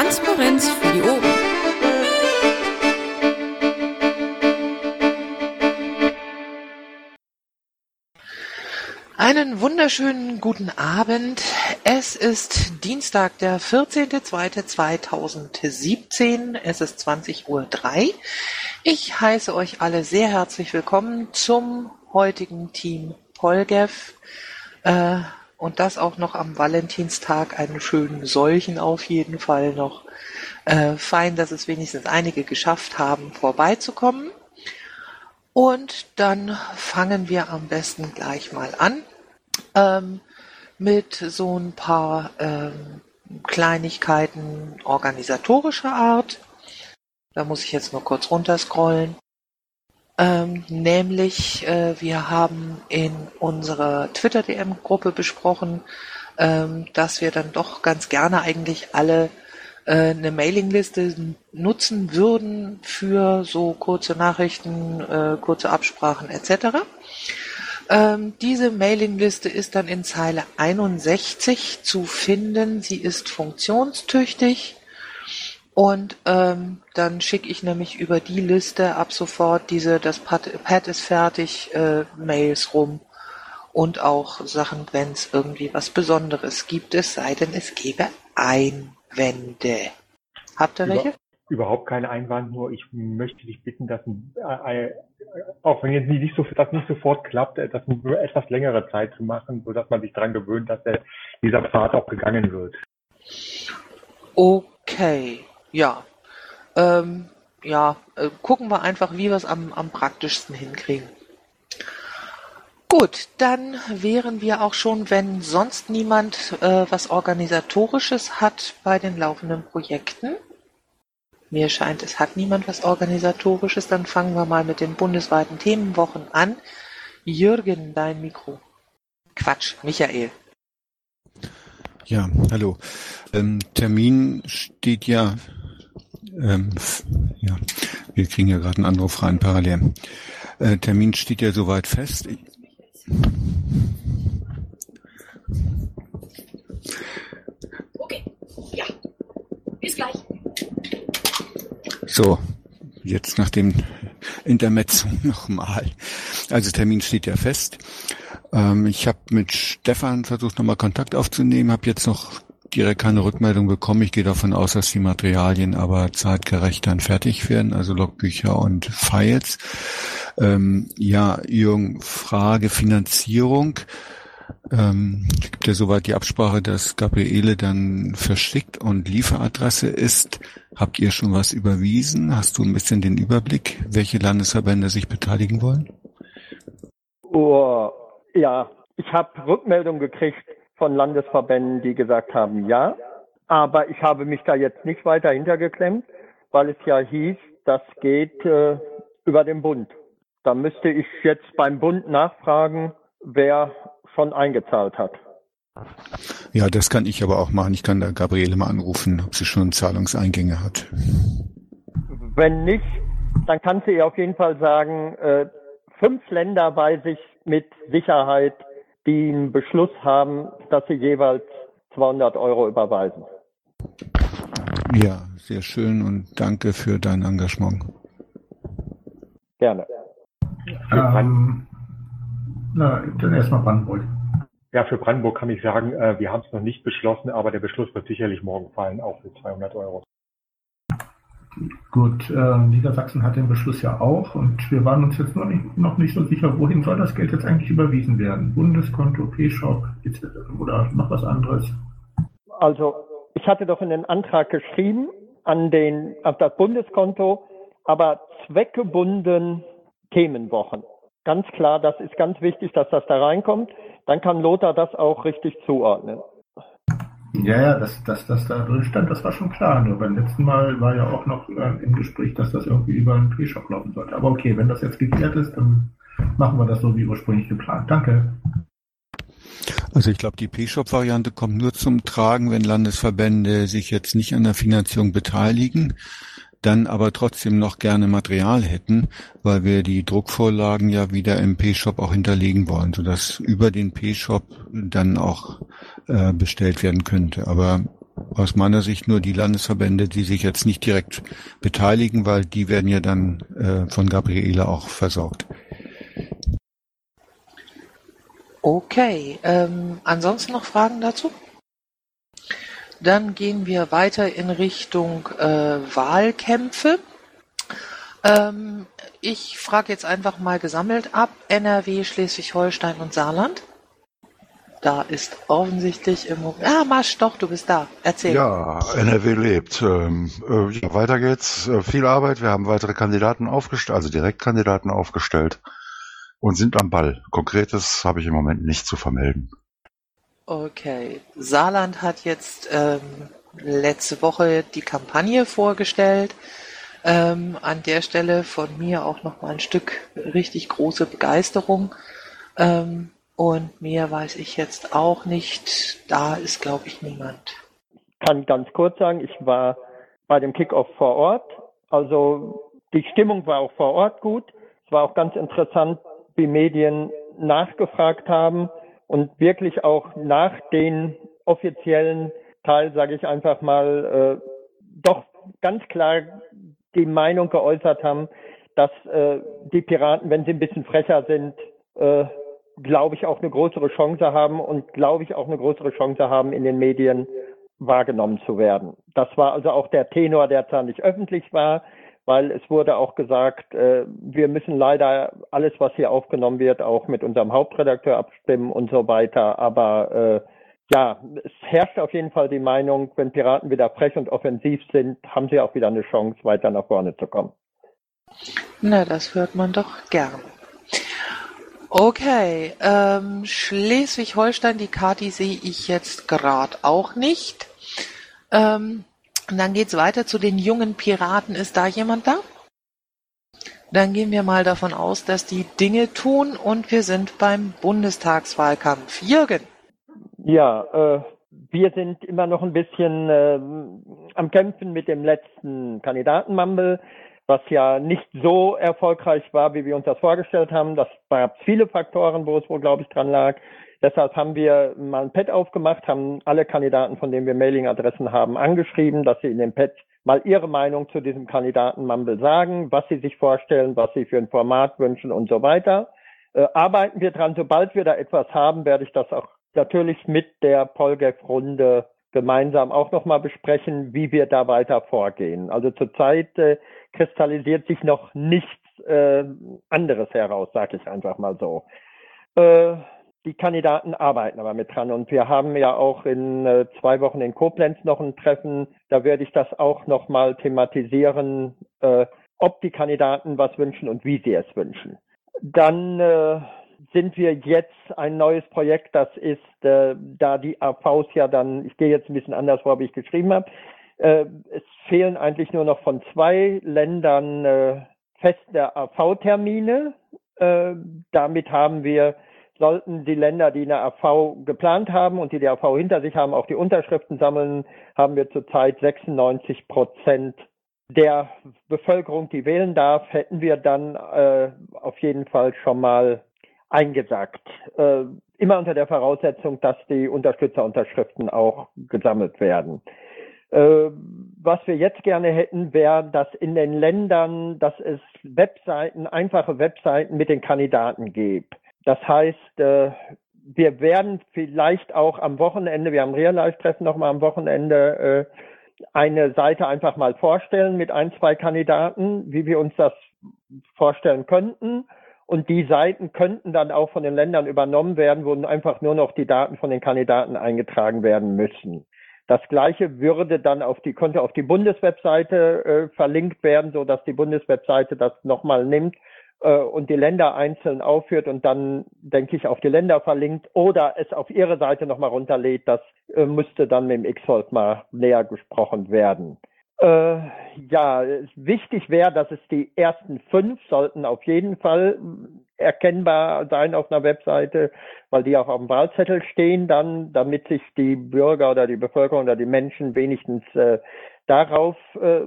Transparenz für die Ohren. Einen wunderschönen guten Abend. Es ist Dienstag, der 14.02.2017. Es ist 20.03 Uhr. Ich heiße euch alle sehr herzlich willkommen zum heutigen Team Polgev. Äh, und das auch noch am Valentinstag, einen schönen solchen auf jeden Fall noch. Äh, fein, dass es wenigstens einige geschafft haben, vorbeizukommen. Und dann fangen wir am besten gleich mal an ähm, mit so ein paar ähm, Kleinigkeiten organisatorischer Art. Da muss ich jetzt nur kurz runterscrollen. Ähm, nämlich, äh, wir haben in unserer Twitter-DM-Gruppe besprochen, ähm, dass wir dann doch ganz gerne eigentlich alle äh, eine Mailingliste nutzen würden für so kurze Nachrichten, äh, kurze Absprachen etc. Ähm, diese Mailingliste ist dann in Zeile 61 zu finden. Sie ist funktionstüchtig und ähm, dann schicke ich nämlich über die Liste ab sofort diese, das Pad, Pad ist fertig, äh, Mails rum und auch Sachen, wenn es irgendwie was Besonderes gibt, es sei denn, es gäbe Einwände. Habt ihr Über, welche? Überhaupt keine Einwand, nur ich möchte dich bitten, dass äh, äh, auch wenn jetzt nicht so, das nicht sofort klappt, äh, das nur etwas längere Zeit zu machen, so dass man sich daran gewöhnt, dass der, dieser Pfad auch gegangen wird. Okay. Ja. Ähm, ja, äh, gucken wir einfach, wie wir es am, am praktischsten hinkriegen. Gut, dann wären wir auch schon, wenn sonst niemand äh, was Organisatorisches hat bei den laufenden Projekten. Mir scheint, es hat niemand was Organisatorisches. Dann fangen wir mal mit den bundesweiten Themenwochen an. Jürgen, dein Mikro. Quatsch, Michael. Ja, hallo. Ähm, Termin steht ja ähm, ja, wir kriegen ja gerade einen Anruf rein parallel. Äh, Termin steht ja soweit fest. Ich okay, ja, bis gleich. So, jetzt nach dem Intermezzo nochmal. Also Termin steht ja fest. Ähm, ich habe mit Stefan versucht nochmal Kontakt aufzunehmen, habe jetzt noch direkt keine Rückmeldung bekommen. Ich gehe davon aus, dass die Materialien aber zeitgerecht dann fertig werden, also Logbücher und Files. Ähm, ja, Jürgen, Frage Finanzierung. Ähm, es gibt ja soweit die Absprache, dass Gabriele dann verschickt und Lieferadresse ist. Habt ihr schon was überwiesen? Hast du ein bisschen den Überblick, welche Landesverbände sich beteiligen wollen? Oh, ja, ich habe Rückmeldung gekriegt von Landesverbänden, die gesagt haben, ja. Aber ich habe mich da jetzt nicht weiter hintergeklemmt, weil es ja hieß, das geht äh, über den Bund. Da müsste ich jetzt beim Bund nachfragen, wer schon eingezahlt hat. Ja, das kann ich aber auch machen. Ich kann da Gabriele mal anrufen, ob sie schon Zahlungseingänge hat. Wenn nicht, dann kann sie ihr auf jeden Fall sagen, äh, fünf Länder weiß ich mit Sicherheit, die einen Beschluss haben, dass sie jeweils 200 Euro überweisen. Ja, sehr schön und danke für dein Engagement. Gerne. Ähm, na, dann erstmal Brandenburg. Ja, für Brandenburg kann ich sagen, äh, wir haben es noch nicht beschlossen, aber der Beschluss wird sicherlich morgen fallen, auch für 200 Euro. Gut, äh, Niedersachsen hat den Beschluss ja auch und wir waren uns jetzt noch nicht, noch nicht so sicher, wohin soll das Geld jetzt eigentlich überwiesen werden? Bundeskonto, P-Shop oder noch was anderes? Also, ich hatte doch in den Antrag geschrieben an den, auf das Bundeskonto, aber zweckgebunden Themenwochen. Ganz klar, das ist ganz wichtig, dass das da reinkommt. Dann kann Lothar das auch richtig zuordnen. Ja, ja, dass, dass das da drin stand, das war schon klar. Nur beim letzten Mal war ja auch noch äh, im Gespräch, dass das irgendwie über einen P-Shop laufen sollte. Aber okay, wenn das jetzt geklärt ist, dann machen wir das so wie ursprünglich geplant. Danke. Also ich glaube, die P-Shop-Variante kommt nur zum Tragen, wenn Landesverbände sich jetzt nicht an der Finanzierung beteiligen dann aber trotzdem noch gerne Material hätten, weil wir die Druckvorlagen ja wieder im P-Shop auch hinterlegen wollen, sodass über den P-Shop dann auch äh, bestellt werden könnte. Aber aus meiner Sicht nur die Landesverbände, die sich jetzt nicht direkt beteiligen, weil die werden ja dann äh, von Gabriele auch versorgt. Okay, ähm, ansonsten noch Fragen dazu? Dann gehen wir weiter in Richtung äh, Wahlkämpfe. Ähm, ich frage jetzt einfach mal gesammelt ab. NRW, Schleswig-Holstein und Saarland. Da ist offensichtlich im Moment. Ah, Masch, doch, du bist da. Erzähl. Ja, NRW lebt. Ähm, äh, ja, weiter geht's. Äh, viel Arbeit. Wir haben weitere Kandidaten aufgestellt, also Direktkandidaten aufgestellt und sind am Ball. Konkretes habe ich im Moment nicht zu vermelden. Okay. Saarland hat jetzt ähm, letzte Woche die Kampagne vorgestellt. Ähm, an der Stelle von mir auch noch mal ein Stück richtig große Begeisterung. Ähm, und mehr weiß ich jetzt auch nicht. Da ist, glaube ich, niemand. Kann ganz kurz sagen, ich war bei dem Kickoff vor Ort. Also die Stimmung war auch vor Ort gut. Es war auch ganz interessant, wie Medien nachgefragt haben und wirklich auch nach den offiziellen Teil, sage ich einfach mal, äh, doch ganz klar die Meinung geäußert haben, dass äh, die Piraten, wenn sie ein bisschen frecher sind, äh, glaube ich, auch eine größere Chance haben und glaube ich auch eine größere Chance haben, in den Medien wahrgenommen zu werden. Das war also auch der Tenor, der zwar nicht öffentlich war, weil es wurde auch gesagt, äh, wir müssen leider alles, was hier aufgenommen wird, auch mit unserem Hauptredakteur abstimmen und so weiter. Aber äh, ja, es herrscht auf jeden Fall die Meinung, wenn Piraten wieder frech und offensiv sind, haben sie auch wieder eine Chance, weiter nach vorne zu kommen. Na, das hört man doch gern. Okay, ähm, Schleswig-Holstein, die Kati sehe ich jetzt gerade auch nicht. Ähm, dann geht's weiter zu den jungen Piraten. Ist da jemand da? Dann gehen wir mal davon aus, dass die Dinge tun und wir sind beim Bundestagswahlkampf. Jürgen. Ja, äh, wir sind immer noch ein bisschen äh, am Kämpfen mit dem letzten Kandidatenmumble was ja nicht so erfolgreich war, wie wir uns das vorgestellt haben. Das gab viele Faktoren, wo es wohl, glaube ich, dran lag. Deshalb haben wir mal ein Pad aufgemacht, haben alle Kandidaten, von denen wir Mailingadressen haben, angeschrieben, dass sie in dem Pad mal ihre Meinung zu diesem Kandidaten Mumble sagen, was sie sich vorstellen, was sie für ein Format wünschen und so weiter. Äh, arbeiten wir dran. Sobald wir da etwas haben, werde ich das auch natürlich mit der Polgef-Runde gemeinsam auch nochmal besprechen, wie wir da weiter vorgehen. Also zurzeit äh, kristallisiert sich noch nichts äh, anderes heraus, sage ich einfach mal so. Äh, die Kandidaten arbeiten aber mit dran und wir haben ja auch in äh, zwei Wochen in Koblenz noch ein Treffen. Da werde ich das auch nochmal thematisieren, äh, ob die Kandidaten was wünschen und wie sie es wünschen. Dann äh, sind wir jetzt ein neues Projekt, das ist, äh, da die AVs ja dann, ich gehe jetzt ein bisschen anders vor, wie ich geschrieben habe, äh, es fehlen eigentlich nur noch von zwei Ländern äh, feste AV-Termine. Äh, damit haben wir, sollten die Länder, die eine AV geplant haben und die die AV hinter sich haben, auch die Unterschriften sammeln, haben wir zurzeit 96 Prozent der Bevölkerung, die wählen darf, hätten wir dann äh, auf jeden Fall schon mal eingesagt. Äh, immer unter der Voraussetzung, dass die Unterstützerunterschriften auch gesammelt werden. Äh, was wir jetzt gerne hätten, wäre, dass in den Ländern, dass es Webseiten, einfache Webseiten mit den Kandidaten gibt. Das heißt, äh, wir werden vielleicht auch am Wochenende, wir haben Real-Life-Treffen nochmal am Wochenende, äh, eine Seite einfach mal vorstellen mit ein, zwei Kandidaten, wie wir uns das vorstellen könnten. Und die Seiten könnten dann auch von den Ländern übernommen werden, wo einfach nur noch die Daten von den Kandidaten eingetragen werden müssen. Das gleiche würde dann auf die, könnte auf die Bundeswebseite äh, verlinkt werden, so dass die Bundeswebseite das nochmal nimmt äh, und die Länder einzeln aufführt und dann, denke ich, auf die Länder verlinkt oder es auf ihre Seite nochmal runterlädt. Das äh, müsste dann mit dem X-Volt mal näher gesprochen werden. Äh, ja, wichtig wäre, dass es die ersten fünf sollten auf jeden Fall erkennbar sein auf einer Webseite, weil die auch auf dem Wahlzettel stehen dann, damit sich die Bürger oder die Bevölkerung oder die Menschen wenigstens äh, darauf äh,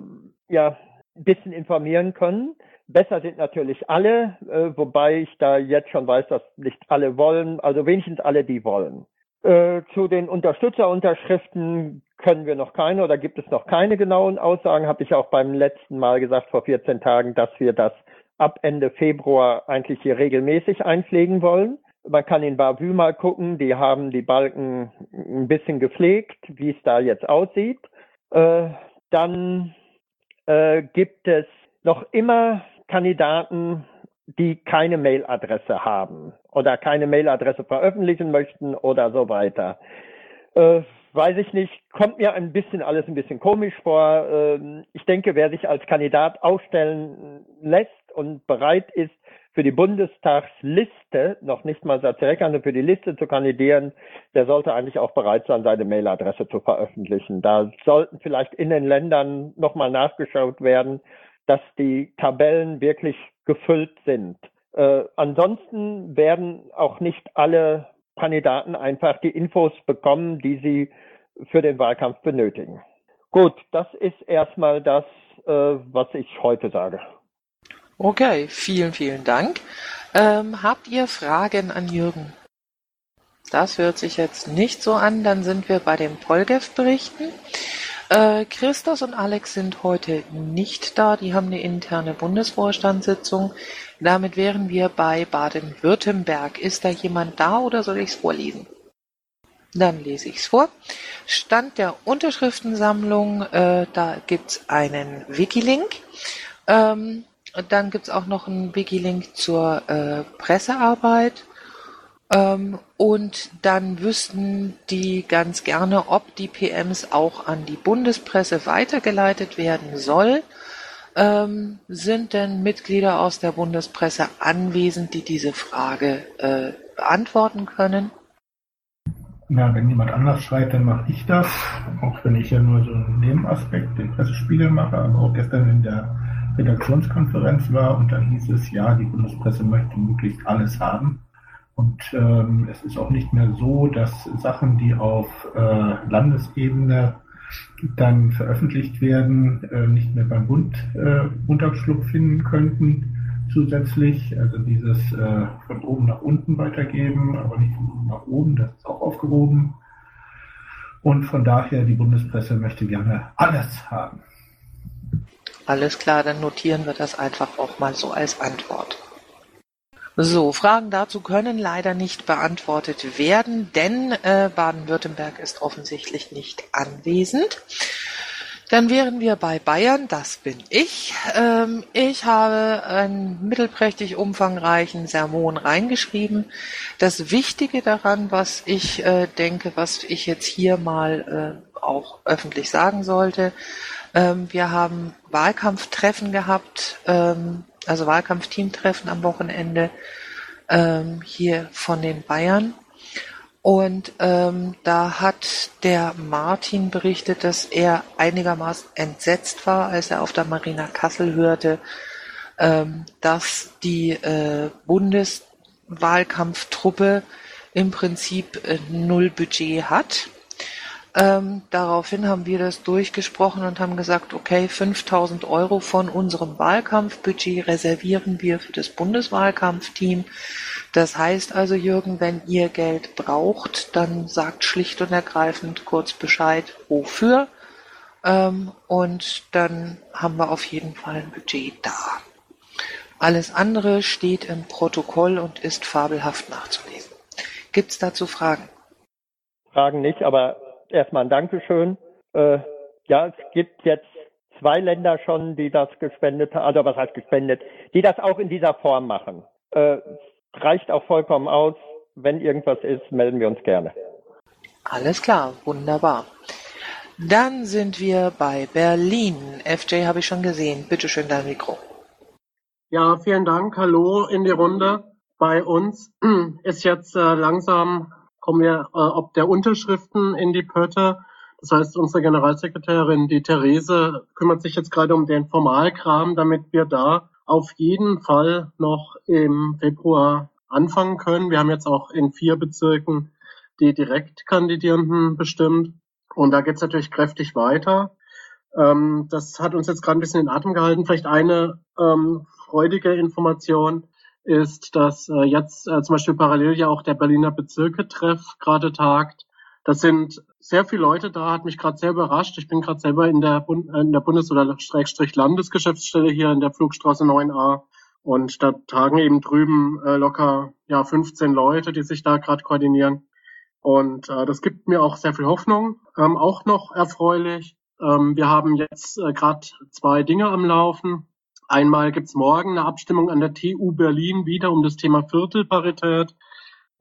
ja ein bisschen informieren können. Besser sind natürlich alle, äh, wobei ich da jetzt schon weiß, dass nicht alle wollen, also wenigstens alle, die wollen. Äh, zu den Unterstützerunterschriften können wir noch keine oder gibt es noch keine genauen Aussagen. Habe ich auch beim letzten Mal gesagt, vor 14 Tagen, dass wir das ab Ende Februar eigentlich hier regelmäßig einpflegen wollen. Man kann in Bavü mal gucken, die haben die Balken ein bisschen gepflegt, wie es da jetzt aussieht. Äh, dann äh, gibt es noch immer Kandidaten, die keine Mailadresse haben oder keine Mailadresse veröffentlichen möchten oder so weiter. Äh, weiß ich nicht, kommt mir ein bisschen alles ein bisschen komisch vor. Ähm, ich denke, wer sich als Kandidat aufstellen lässt und bereit ist, für die Bundestagsliste, noch nicht mal Satzreckerne, für die Liste zu kandidieren, der sollte eigentlich auch bereit sein, seine Mailadresse zu veröffentlichen. Da sollten vielleicht in den Ländern nochmal nachgeschaut werden, dass die Tabellen wirklich gefüllt sind. Äh, ansonsten werden auch nicht alle Kandidaten einfach die Infos bekommen, die sie für den Wahlkampf benötigen. Gut, das ist erstmal das, äh, was ich heute sage. Okay, vielen, vielen Dank. Ähm, habt ihr Fragen an Jürgen? Das hört sich jetzt nicht so an. Dann sind wir bei den Polgef-Berichten. Äh, Christos und Alex sind heute nicht da. Die haben eine interne Bundesvorstandssitzung. Damit wären wir bei Baden-Württemberg. Ist da jemand da oder soll ich es vorlesen? Dann lese ich es vor. Stand der Unterschriftensammlung, äh, da gibt's einen Wikilink. Ähm, dann gibt's auch noch einen Wikilink zur äh, Pressearbeit. Ähm, und dann wüssten die ganz gerne, ob die PMs auch an die Bundespresse weitergeleitet werden soll. Ähm, sind denn Mitglieder aus der Bundespresse anwesend, die diese Frage äh, beantworten können? Na, wenn jemand anders schreit, dann mache ich das. Auch wenn ich ja nur so einen Nebenaspekt, den Pressespiegel mache, aber auch gestern in der Redaktionskonferenz war und da hieß es, ja, die Bundespresse möchte möglichst alles haben. Und ähm, es ist auch nicht mehr so, dass Sachen, die auf äh, Landesebene dann veröffentlicht werden, äh, nicht mehr beim Bund äh, Unterschlupf finden könnten zusätzlich. Also dieses äh, von oben nach unten weitergeben, aber nicht von unten nach oben, das ist auch aufgehoben. Und von daher, die Bundespresse möchte gerne alles haben. Alles klar, dann notieren wir das einfach auch mal so als Antwort. So, Fragen dazu können leider nicht beantwortet werden, denn äh, Baden-Württemberg ist offensichtlich nicht anwesend. Dann wären wir bei Bayern, das bin ich. Ähm, ich habe einen mittelprächtig umfangreichen Sermon reingeschrieben. Das Wichtige daran, was ich äh, denke, was ich jetzt hier mal äh, auch öffentlich sagen sollte, ähm, wir haben Wahlkampftreffen gehabt, ähm, also Wahlkampfteamtreffen am Wochenende ähm, hier von den Bayern. Und ähm, da hat der Martin berichtet, dass er einigermaßen entsetzt war, als er auf der Marina Kassel hörte, ähm, dass die äh, Bundeswahlkampftruppe im Prinzip äh, null Budget hat ähm, daraufhin haben wir das durchgesprochen und haben gesagt, okay, 5000 Euro von unserem Wahlkampfbudget reservieren wir für das Bundeswahlkampfteam. Das heißt also, Jürgen, wenn ihr Geld braucht, dann sagt schlicht und ergreifend kurz Bescheid, wofür. Ähm, und dann haben wir auf jeden Fall ein Budget da. Alles andere steht im Protokoll und ist fabelhaft nachzulesen. Gibt's dazu Fragen? Fragen nicht, aber erstmal ein Dankeschön. Äh, ja, es gibt jetzt zwei Länder schon, die das gespendet haben, also was heißt gespendet, die das auch in dieser Form machen. Äh, reicht auch vollkommen aus. Wenn irgendwas ist, melden wir uns gerne. Alles klar, wunderbar. Dann sind wir bei Berlin. FJ habe ich schon gesehen. Bitte schön dein Mikro. Ja, vielen Dank. Hallo in die Runde. Bei uns ist jetzt äh, langsam kommen wir äh, ob der Unterschriften in die Pötte. Das heißt, unsere Generalsekretärin, die Therese, kümmert sich jetzt gerade um den Formalkram, damit wir da auf jeden Fall noch im Februar anfangen können. Wir haben jetzt auch in vier Bezirken die Direktkandidierenden bestimmt. Und da geht es natürlich kräftig weiter. Ähm, das hat uns jetzt gerade ein bisschen in Atem gehalten. Vielleicht eine ähm, freudige Information ist, dass äh, jetzt äh, zum Beispiel parallel ja auch der Berliner Bezirke-Treff gerade tagt. Das sind sehr viele Leute da, hat mich gerade sehr überrascht. Ich bin gerade selber in der, Bund in der Bundes- oder Schrägstrich Landesgeschäftsstelle hier in der Flugstraße 9a. Und da tagen eben drüben äh, locker ja 15 Leute, die sich da gerade koordinieren. Und äh, das gibt mir auch sehr viel Hoffnung. Ähm, auch noch erfreulich. Ähm, wir haben jetzt äh, gerade zwei Dinge am Laufen. Einmal gibt's morgen eine Abstimmung an der TU Berlin wieder um das Thema Viertelparität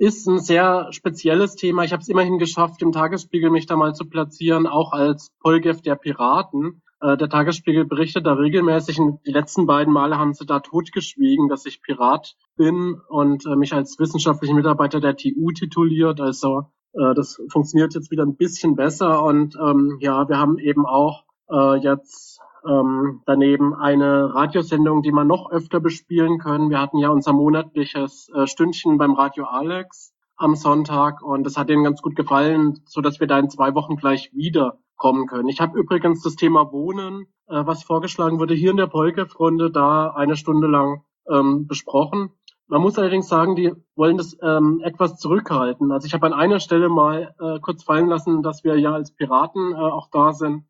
ist ein sehr spezielles Thema. Ich habe es immerhin geschafft, im Tagesspiegel mich da mal zu platzieren, auch als Polgef der Piraten. Äh, der Tagesspiegel berichtet da regelmäßig. Und die letzten beiden Male haben sie da totgeschwiegen, dass ich Pirat bin und äh, mich als wissenschaftlicher Mitarbeiter der TU tituliert. Also äh, das funktioniert jetzt wieder ein bisschen besser. Und ähm, ja, wir haben eben auch jetzt ähm, daneben eine Radiosendung, die man noch öfter bespielen können. Wir hatten ja unser monatliches äh, Stündchen beim Radio Alex am Sonntag und das hat denen ganz gut gefallen, so dass wir da in zwei Wochen gleich wieder kommen können. Ich habe übrigens das Thema Wohnen, äh, was vorgeschlagen wurde, hier in der Polkev-Runde da eine Stunde lang ähm, besprochen. Man muss allerdings sagen, die wollen das ähm, etwas zurückhalten. Also ich habe an einer Stelle mal äh, kurz fallen lassen, dass wir ja als Piraten äh, auch da sind.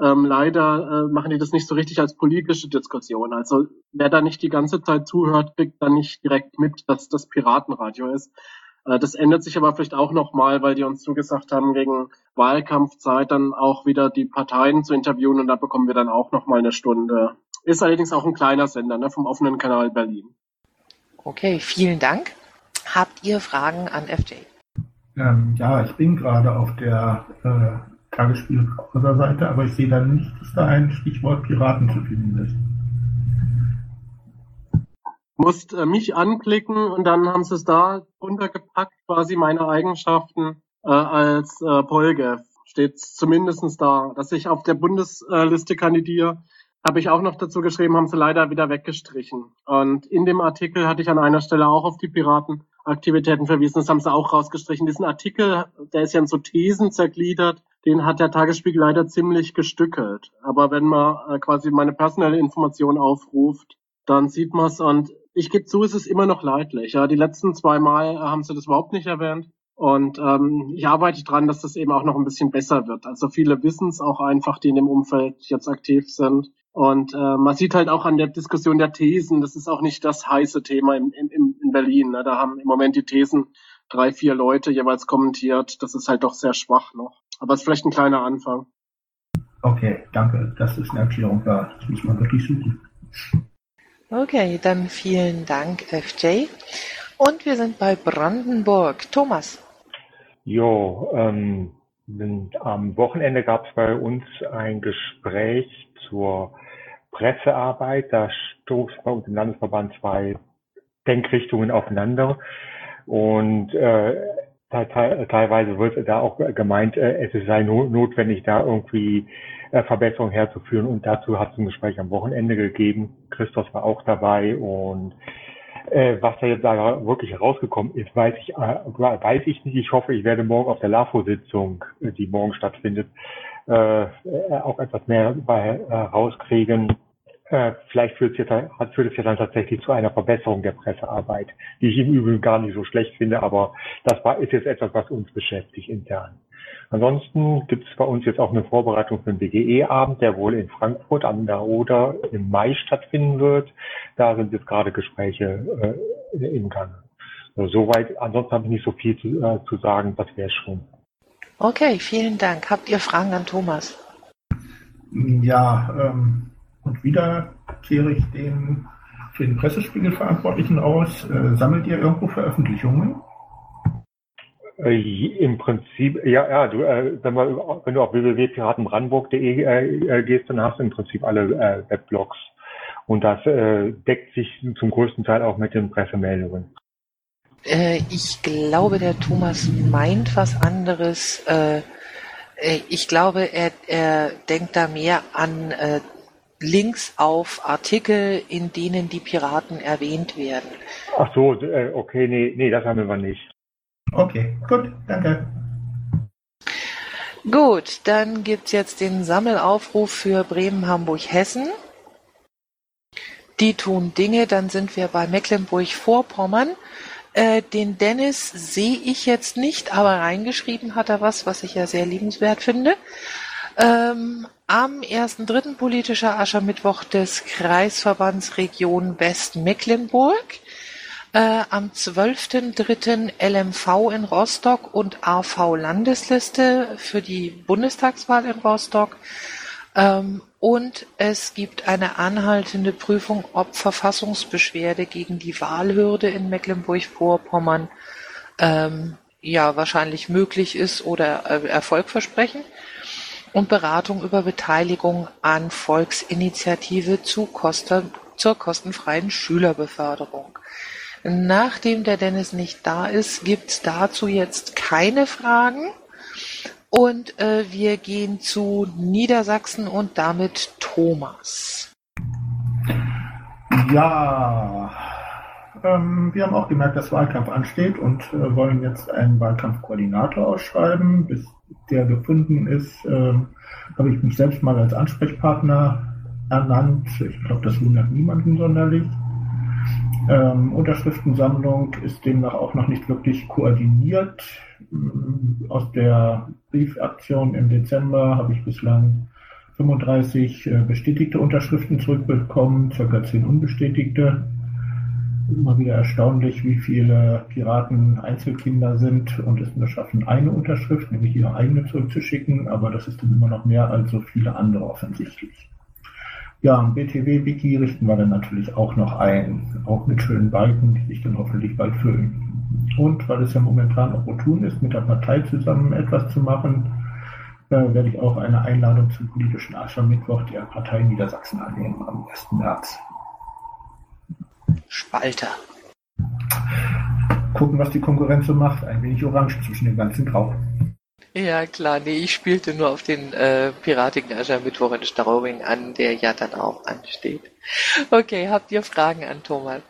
Ähm, leider äh, machen die das nicht so richtig als politische Diskussion. Also wer da nicht die ganze Zeit zuhört, kriegt dann nicht direkt mit, dass das Piratenradio ist. Äh, das ändert sich aber vielleicht auch nochmal, weil die uns zugesagt haben, wegen Wahlkampfzeit dann auch wieder die Parteien zu interviewen und da bekommen wir dann auch nochmal eine Stunde. Ist allerdings auch ein kleiner Sender ne, vom offenen Kanal Berlin. Okay, vielen Dank. Habt ihr Fragen an FJ? Ähm, ja, ich bin gerade auf der äh, Tagesspiel-Seite, aber ich sehe da nicht, dass da ein Stichwort Piraten zu finden ist. Musst äh, mich anklicken und dann haben sie es da runtergepackt, quasi meine Eigenschaften äh, als äh, Polge. Steht zumindestens da, dass ich auf der Bundesliste kandidiere. Habe ich auch noch dazu geschrieben, haben sie leider wieder weggestrichen. Und in dem Artikel hatte ich an einer Stelle auch auf die Piratenaktivitäten verwiesen. Das haben sie auch rausgestrichen. Diesen Artikel, der ist ja in so Thesen zergliedert den hat der Tagesspiegel leider ziemlich gestückelt. Aber wenn man äh, quasi meine personelle Information aufruft, dann sieht man es und ich gebe zu, es ist immer noch leidlich. Ja, die letzten zwei Mal äh, haben sie das überhaupt nicht erwähnt. Und ähm, ich arbeite dran, dass das eben auch noch ein bisschen besser wird. Also viele wissen es auch einfach, die in dem Umfeld jetzt aktiv sind. Und äh, man sieht halt auch an der Diskussion der Thesen, das ist auch nicht das heiße Thema im, im, in Berlin. Ne? Da haben im Moment die Thesen drei, vier Leute jeweils kommentiert. Das ist halt doch sehr schwach noch. Aber es ist vielleicht ein kleiner Anfang. Okay, danke. Das ist eine Erklärung da. Das muss man wirklich suchen. Okay, dann vielen Dank, FJ. Und wir sind bei Brandenburg. Thomas. Jo, ähm, am Wochenende gab es bei uns ein Gespräch zur Pressearbeit. Da stoßen bei uns im Landesverband zwei Denkrichtungen aufeinander. Und äh, teilweise wird da auch gemeint, äh, es sei notwendig, da irgendwie äh, Verbesserungen herzuführen. Und dazu hat es ein Gespräch am Wochenende gegeben. Christoph war auch dabei und äh, was da jetzt da wirklich herausgekommen ist, weiß ich, äh, weiß ich nicht. Ich hoffe, ich werde morgen auf der LAFO-Sitzung, äh, die morgen stattfindet, äh, auch etwas mehr bei, äh, vielleicht führt es, ja, führt es ja dann tatsächlich zu einer Verbesserung der Pressearbeit, die ich im Übrigen gar nicht so schlecht finde, aber das war, ist jetzt etwas, was uns beschäftigt intern. Ansonsten gibt es bei uns jetzt auch eine Vorbereitung für den BGE-Abend, der wohl in Frankfurt an der Oder im Mai stattfinden wird. Da sind jetzt gerade Gespräche äh, im Gang. Also soweit, ansonsten habe ich nicht so viel zu, äh, zu sagen, das wäre schon. Okay, vielen Dank. Habt ihr Fragen an Thomas? Ja, ähm, und wieder kehre ich den für den Pressespiegel Verantwortlichen aus. Äh, sammelt ihr irgendwo Veröffentlichungen? Äh, Im Prinzip, ja, ja, du, äh, wenn, man, wenn du auf www.piratenbrandenburg.de äh, äh, gehst, dann hast du im Prinzip alle äh, Weblogs. Und das äh, deckt sich zum größten Teil auch mit den Pressemeldungen. Ich glaube, der Thomas meint was anderes. Ich glaube, er, er denkt da mehr an Links auf Artikel, in denen die Piraten erwähnt werden. Ach so, äh, okay, nee, nee, das haben wir nicht. Okay, gut, danke. Gut, dann gibt's jetzt den Sammelaufruf für Bremen, Hamburg, Hessen. Die tun Dinge, dann sind wir bei Mecklenburg-Vorpommern. Äh, den Dennis sehe ich jetzt nicht, aber reingeschrieben hat er was, was ich ja sehr liebenswert finde. Ähm, am 1.3. politischer Aschermittwoch des Kreisverbands Region Westmecklenburg. Äh, am 12.3. LMV in Rostock und AV Landesliste für die Bundestagswahl in Rostock. Ähm, und es gibt eine anhaltende Prüfung, ob Verfassungsbeschwerde gegen die Wahlhürde in Mecklenburg-Vorpommern ähm, ja wahrscheinlich möglich ist oder äh, Erfolg versprechen und Beratung über Beteiligung an Volksinitiative zu zur kostenfreien Schülerbeförderung. Nachdem der Dennis nicht da ist, gibt's dazu jetzt keine Fragen. Und äh, wir gehen zu Niedersachsen und damit Thomas. Ja, ähm, wir haben auch gemerkt, dass Wahlkampf ansteht und äh, wollen jetzt einen Wahlkampfkoordinator ausschreiben. Bis der gefunden ist, äh, habe ich mich selbst mal als Ansprechpartner ernannt. Ich glaube, das wundert niemanden sonderlich. Ähm, Unterschriftensammlung ist demnach auch noch nicht wirklich koordiniert. Mm, aus der Briefaktion im Dezember habe ich bislang 35 äh, bestätigte Unterschriften zurückbekommen, circa 10 unbestätigte. Immer wieder erstaunlich, wie viele Piraten Einzelkinder sind und es nur schaffen, eine Unterschrift, nämlich ihre eigene zurückzuschicken, aber das ist dann immer noch mehr als so viele andere offensichtlich. Ja, BTW-Wiki richten wir dann natürlich auch noch ein, auch mit schönen Balken, die sich dann hoffentlich bald füllen. Und weil es ja momentan opportun ist, mit der Partei zusammen etwas zu machen, äh, werde ich auch eine Einladung zum politischen Aschermittwoch der Partei Niedersachsen annehmen am 1. März. Spalter. Gucken, was die Konkurrenz so macht. Ein wenig Orange zwischen dem ganzen Grau. Ja, klar, nee, ich spielte nur auf den äh, piratigen Aschermittwoch in Straubing an, der ja dann auch ansteht. Okay, habt ihr Fragen an Thomas?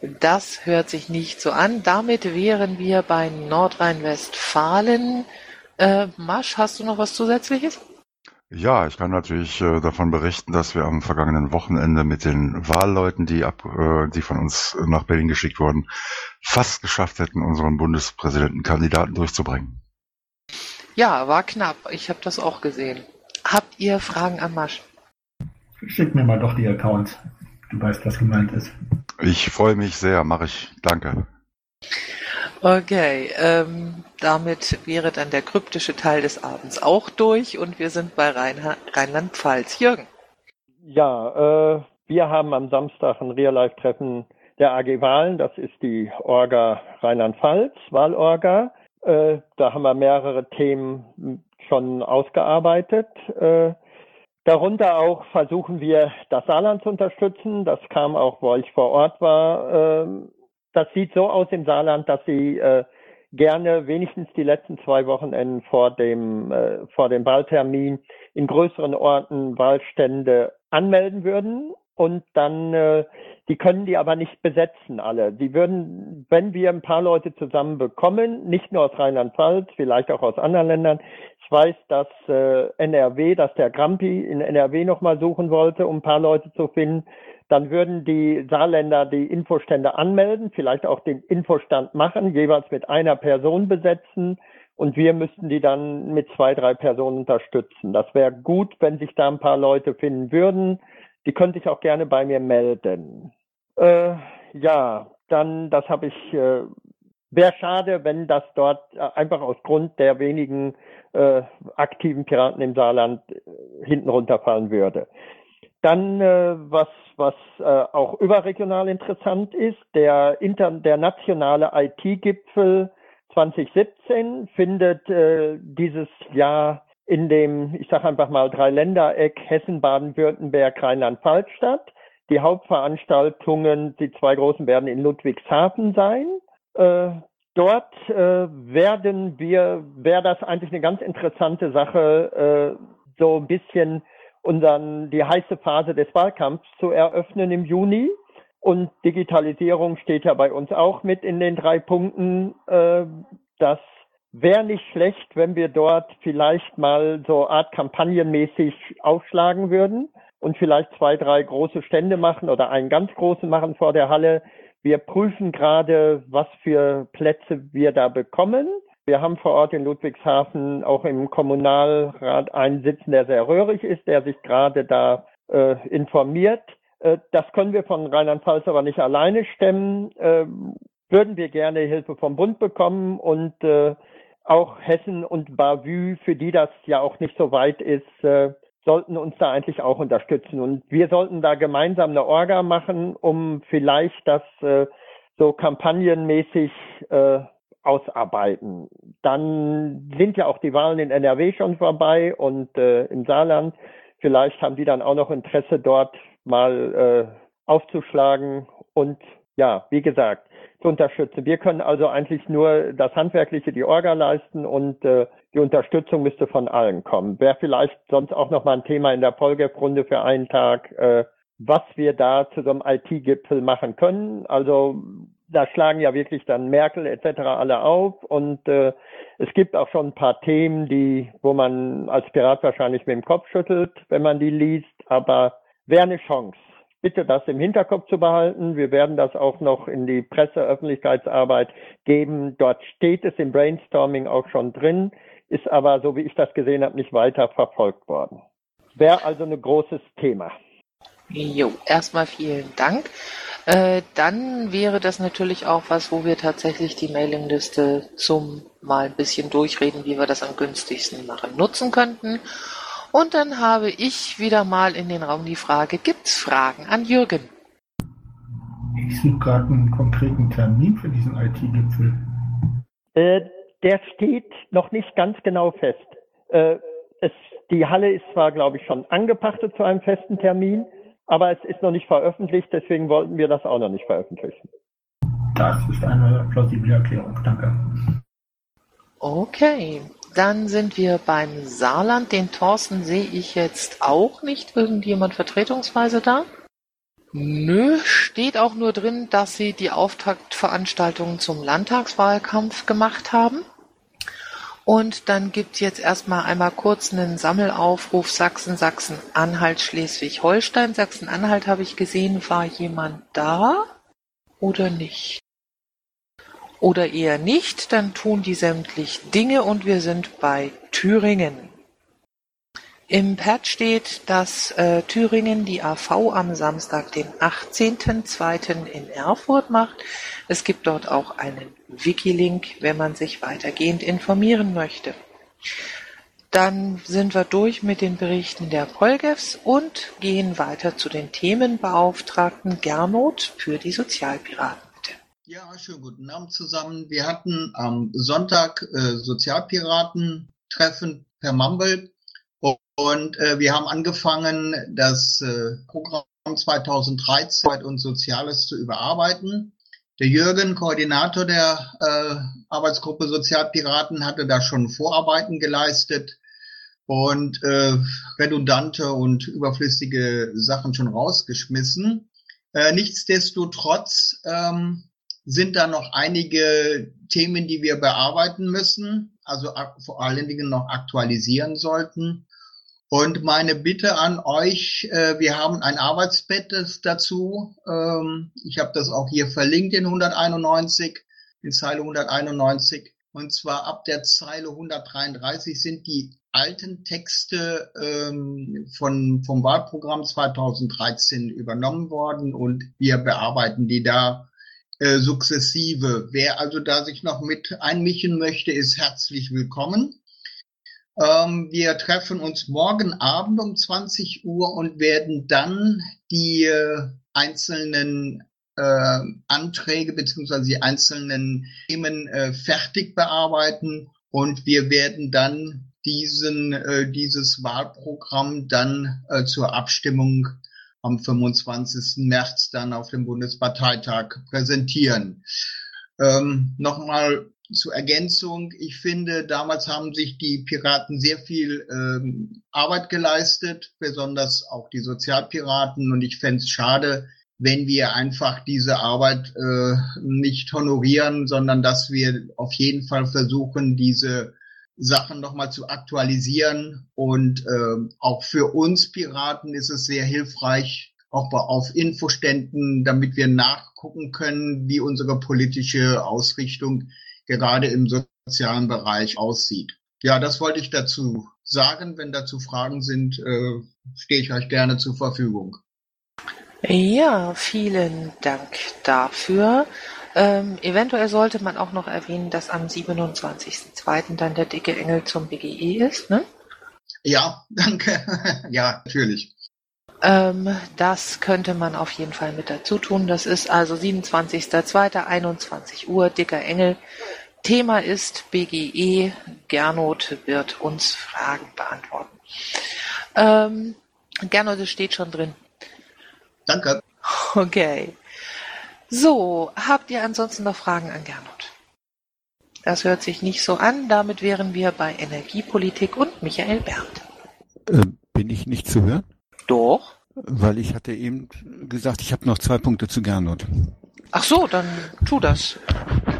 Das hört sich nicht so an. Damit wären wir bei Nordrhein-Westfalen. Äh, Masch, hast du noch was Zusätzliches? Ja, ich kann natürlich äh, davon berichten, dass wir am vergangenen Wochenende mit den Wahlleuten, die ab, äh, die von uns nach Berlin geschickt wurden, fast geschafft hätten, unseren Bundespräsidentenkandidaten durchzubringen. Ja, war knapp. Ich habe das auch gesehen. Habt ihr Fragen an Masch? Schick mir mal doch die Accounts. Du weißt, was gemeint ist. Ich freue mich sehr, mache ich. Danke. Okay, ähm, damit wäre dann der kryptische Teil des Abends auch durch und wir sind bei Rheinland-Pfalz. Jürgen. Ja, äh, wir haben am Samstag ein Real-Life-Treffen der AG Wahlen. Das ist die Orga Rheinland-Pfalz, Wahlorga. Äh, da haben wir mehrere Themen schon ausgearbeitet. Äh, darunter auch versuchen wir, das Saarland zu unterstützen. Das kam auch, wo ich vor Ort war. Äh, das sieht so aus im Saarland, dass sie äh, gerne wenigstens die letzten zwei Wochenenden vor dem, äh, vor dem Wahltermin in größeren Orten Wahlstände anmelden würden und dann, äh, die können die aber nicht besetzen alle. Die würden, wenn wir ein paar Leute zusammen bekommen, nicht nur aus Rheinland-Pfalz, vielleicht auch aus anderen Ländern. Ich weiß, dass äh, NRW, dass der Grampi in NRW nochmal suchen wollte, um ein paar Leute zu finden. Dann würden die Saarländer die Infostände anmelden, vielleicht auch den Infostand machen, jeweils mit einer Person besetzen und wir müssten die dann mit zwei, drei Personen unterstützen. Das wäre gut, wenn sich da ein paar Leute finden würden. Die könnte ich auch gerne bei mir melden. Äh, ja, dann, das habe ich, äh, wäre schade, wenn das dort äh, einfach aus Grund der wenigen äh, aktiven Piraten im Saarland äh, hinten runterfallen würde. Dann, äh, was, was äh, auch überregional interessant ist, der, inter, der nationale IT-Gipfel 2017 findet äh, dieses Jahr in dem, ich sage einfach mal, Dreiländereck Hessen, Baden-Württemberg, Rheinland-Pfalz statt. Die Hauptveranstaltungen, die zwei großen werden in Ludwigshafen sein. Äh, dort äh, werden wir, wäre das eigentlich eine ganz interessante Sache, äh, so ein bisschen unseren, die heiße Phase des Wahlkampfs zu eröffnen im Juni. Und Digitalisierung steht ja bei uns auch mit in den drei Punkten. Äh, das wäre nicht schlecht, wenn wir dort vielleicht mal so Art kampagnenmäßig aufschlagen würden und vielleicht zwei, drei große Stände machen oder einen ganz großen machen vor der Halle, Wir prüfen gerade, was für Plätze wir da bekommen. Wir haben vor Ort in Ludwigshafen auch im Kommunalrat einen sitzen, der sehr röhrig ist, der sich gerade da äh, informiert. Äh, das können wir von Rheinland-Pfalz aber nicht alleine stemmen. Äh, würden wir gerne Hilfe vom Bund bekommen und äh, auch Hessen und Bavü, für die das ja auch nicht so weit ist, äh, sollten uns da eigentlich auch unterstützen. Und wir sollten da gemeinsam eine Orga machen, um vielleicht das äh, so kampagnenmäßig ausarbeiten. Dann sind ja auch die Wahlen in NRW schon vorbei und äh, im Saarland. Vielleicht haben die dann auch noch Interesse dort mal äh, aufzuschlagen und ja, wie gesagt, zu unterstützen. Wir können also eigentlich nur das Handwerkliche, die Orga leisten und äh, die Unterstützung müsste von allen kommen. Wäre vielleicht sonst auch noch mal ein Thema in der Polgef-Runde für einen Tag, äh, was wir da zu so einem IT-Gipfel machen können. Also da schlagen ja wirklich dann Merkel etc. alle auf und äh, es gibt auch schon ein paar Themen, die, wo man als Pirat wahrscheinlich mit dem Kopf schüttelt, wenn man die liest, aber wäre eine Chance bitte das im Hinterkopf zu behalten. Wir werden das auch noch in die Presseöffentlichkeitsarbeit geben. Dort steht es im Brainstorming auch schon drin, ist aber, so wie ich das gesehen habe, nicht weiter verfolgt worden. Wäre also ein großes Thema. Jo, erstmal vielen Dank. Äh, dann wäre das natürlich auch was, wo wir tatsächlich die Mailingliste zum mal ein bisschen durchreden, wie wir das am günstigsten machen, nutzen könnten. Und dann habe ich wieder mal in den Raum die Frage, gibt's Fragen an Jürgen? Ich suche gerade einen konkreten Termin für diesen IT-Gipfel. Äh, der steht noch nicht ganz genau fest. Äh, es, die Halle ist zwar, glaube ich, schon angepachtet zu einem festen Termin, aber es ist noch nicht veröffentlicht, deswegen wollten wir das auch noch nicht veröffentlichen. Das ist eine plausible Erklärung, danke. Okay, dann sind wir beim Saarland. Den Thorsten sehe ich jetzt auch nicht. Irgendjemand vertretungsweise da? Nö, steht auch nur drin, dass sie die Auftaktveranstaltungen zum Landtagswahlkampf gemacht haben. Und dann gibt's jetzt erstmal einmal kurz einen Sammelaufruf Sachsen, Sachsen-Anhalt, Schleswig-Holstein. Sachsen-Anhalt habe ich gesehen, war jemand da oder nicht? oder eher nicht, dann tun die sämtlich Dinge und wir sind bei Thüringen. Im Pad steht, dass äh, Thüringen die AV am Samstag, den 18.02. in Erfurt macht. Es gibt dort auch einen Wikilink, wenn man sich weitergehend informieren möchte. Dann sind wir durch mit den Berichten der Polgefs und gehen weiter zu den Themenbeauftragten Gernot für die Sozialpiraten. Ja, schönen guten Abend zusammen. Wir hatten am Sonntag äh, Sozialpiraten-Treffen per Mumble und äh, wir haben angefangen, das äh, Programm 2013 und Soziales zu überarbeiten. Der Jürgen, Koordinator der äh, Arbeitsgruppe Sozialpiraten, hatte da schon Vorarbeiten geleistet und äh, redundante und überflüssige Sachen schon rausgeschmissen. Äh, nichtsdestotrotz ähm, sind da noch einige Themen, die wir bearbeiten müssen, also vor allen Dingen noch aktualisieren sollten. Und meine Bitte an euch, äh, wir haben ein Arbeitsbett dazu. Ähm, ich habe das auch hier verlinkt in 191, in Zeile 191. Und zwar ab der Zeile 133 sind die alten Texte ähm, von, vom Wahlprogramm 2013 übernommen worden und wir bearbeiten die da äh, sukzessive. Wer also da sich noch mit einmischen möchte, ist herzlich willkommen. Ähm, wir treffen uns morgen Abend um 20 Uhr und werden dann die äh, einzelnen äh, Anträge beziehungsweise die einzelnen Themen äh, fertig bearbeiten und wir werden dann diesen äh, dieses Wahlprogramm dann äh, zur Abstimmung am 25. März dann auf dem Bundesparteitag präsentieren. Ähm, Nochmal zur Ergänzung. Ich finde, damals haben sich die Piraten sehr viel ähm, Arbeit geleistet, besonders auch die Sozialpiraten. Und ich fände es schade, wenn wir einfach diese Arbeit äh, nicht honorieren, sondern dass wir auf jeden Fall versuchen, diese Sachen nochmal zu aktualisieren. Und äh, auch für uns Piraten ist es sehr hilfreich, auch auf Infoständen, damit wir nachgucken können, wie unsere politische Ausrichtung gerade im sozialen Bereich aussieht. Ja, das wollte ich dazu sagen. Wenn dazu Fragen sind, äh, stehe ich euch gerne zur Verfügung. Ja, vielen Dank dafür. Ähm, eventuell sollte man auch noch erwähnen, dass am 27.02. dann der dicke Engel zum BGE ist, ne? Ja, danke. ja, natürlich. Ähm, das könnte man auf jeden Fall mit dazu tun. Das ist also 27.02. 21 Uhr, dicker Engel. Thema ist BGE. Gernot wird uns Fragen beantworten. Ähm, Gernot, es steht schon drin. Danke. Okay. So, habt ihr ansonsten noch Fragen an Gernot? Das hört sich nicht so an. Damit wären wir bei Energiepolitik und Michael Berndt. Äh, bin ich nicht zu hören? Doch. Weil ich hatte eben gesagt, ich habe noch zwei Punkte zu Gernot. Ach so, dann tu das.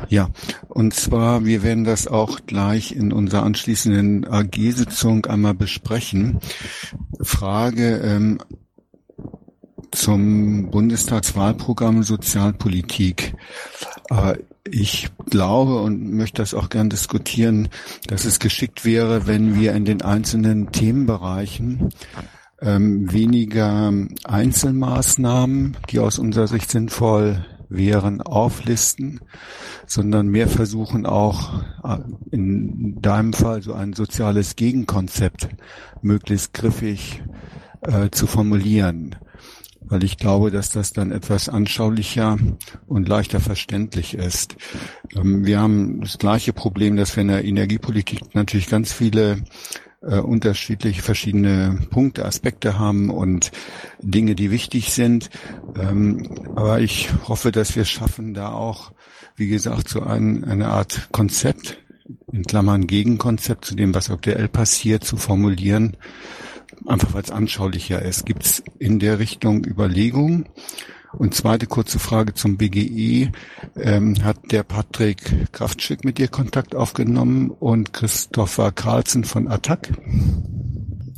Ja, und zwar, wir werden das auch gleich in unserer anschließenden AG-Sitzung einmal besprechen. Frage, ähm, zum Bundestagswahlprogramm Sozialpolitik. Aber ich glaube und möchte das auch gern diskutieren, dass es geschickt wäre, wenn wir in den einzelnen Themenbereichen ähm, weniger Einzelmaßnahmen, die aus unserer Sicht sinnvoll wären, auflisten, sondern mehr versuchen auch äh, in deinem Fall so ein soziales Gegenkonzept möglichst griffig äh, zu formulieren weil ich glaube, dass das dann etwas anschaulicher und leichter verständlich ist. Ähm, wir haben das gleiche Problem, dass wir in der Energiepolitik natürlich ganz viele äh, unterschiedliche verschiedene Punkte, Aspekte haben und Dinge, die wichtig sind. Ähm, aber ich hoffe, dass wir schaffen, da auch, wie gesagt, so ein, eine Art Konzept, in Klammern Gegenkonzept zu dem, was aktuell passiert, zu formulieren, einfach weil es anschaulicher ist. Gibt es in der Richtung Überlegungen? Und zweite kurze Frage zum BGE. Ähm, hat der Patrick Kraftschick mit dir Kontakt aufgenommen und Christopher Carlsen von Attac?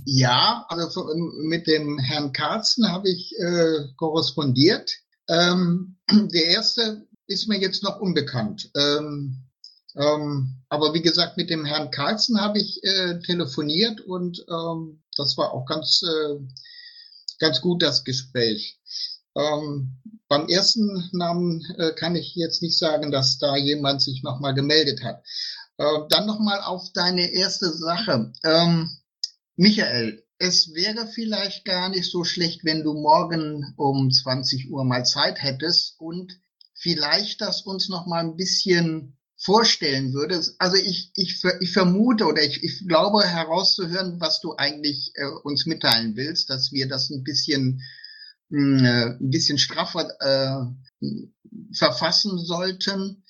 Ja, also mit dem Herrn Carlsen habe ich äh, korrespondiert. Ähm, der erste ist mir jetzt noch unbekannt. Ähm, ähm, aber wie gesagt, mit dem Herrn Carlsen habe ich äh, telefoniert und ähm, das war auch ganz, äh, ganz gut, das Gespräch. Ähm, beim ersten Namen äh, kann ich jetzt nicht sagen, dass da jemand sich nochmal gemeldet hat. Äh, dann nochmal auf deine erste Sache. Ähm, Michael, es wäre vielleicht gar nicht so schlecht, wenn du morgen um 20 Uhr mal Zeit hättest und vielleicht das uns noch mal ein bisschen vorstellen würdest. Also ich, ich, ich vermute oder ich, ich glaube herauszuhören, was du eigentlich äh, uns mitteilen willst, dass wir das ein bisschen ein bisschen straffer äh, verfassen sollten.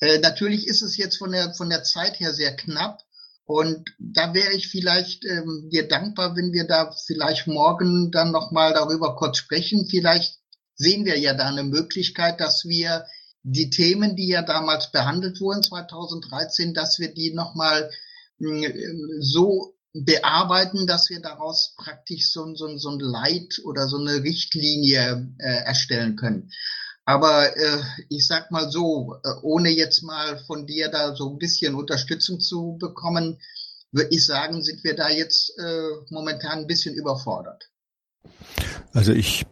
Äh, natürlich ist es jetzt von der von der Zeit her sehr knapp und da wäre ich vielleicht ähm, dir dankbar, wenn wir da vielleicht morgen dann noch mal darüber kurz sprechen. Vielleicht sehen wir ja da eine Möglichkeit, dass wir die Themen, die ja damals behandelt wurden, 2013, dass wir die nochmal hm, so bearbeiten, dass wir daraus praktisch so, so, so ein Leit oder so eine Richtlinie äh, erstellen können. Aber äh, ich sag mal so, äh, ohne jetzt mal von dir da so ein bisschen Unterstützung zu bekommen, würde ich sagen, sind wir da jetzt äh, momentan ein bisschen überfordert. Also ich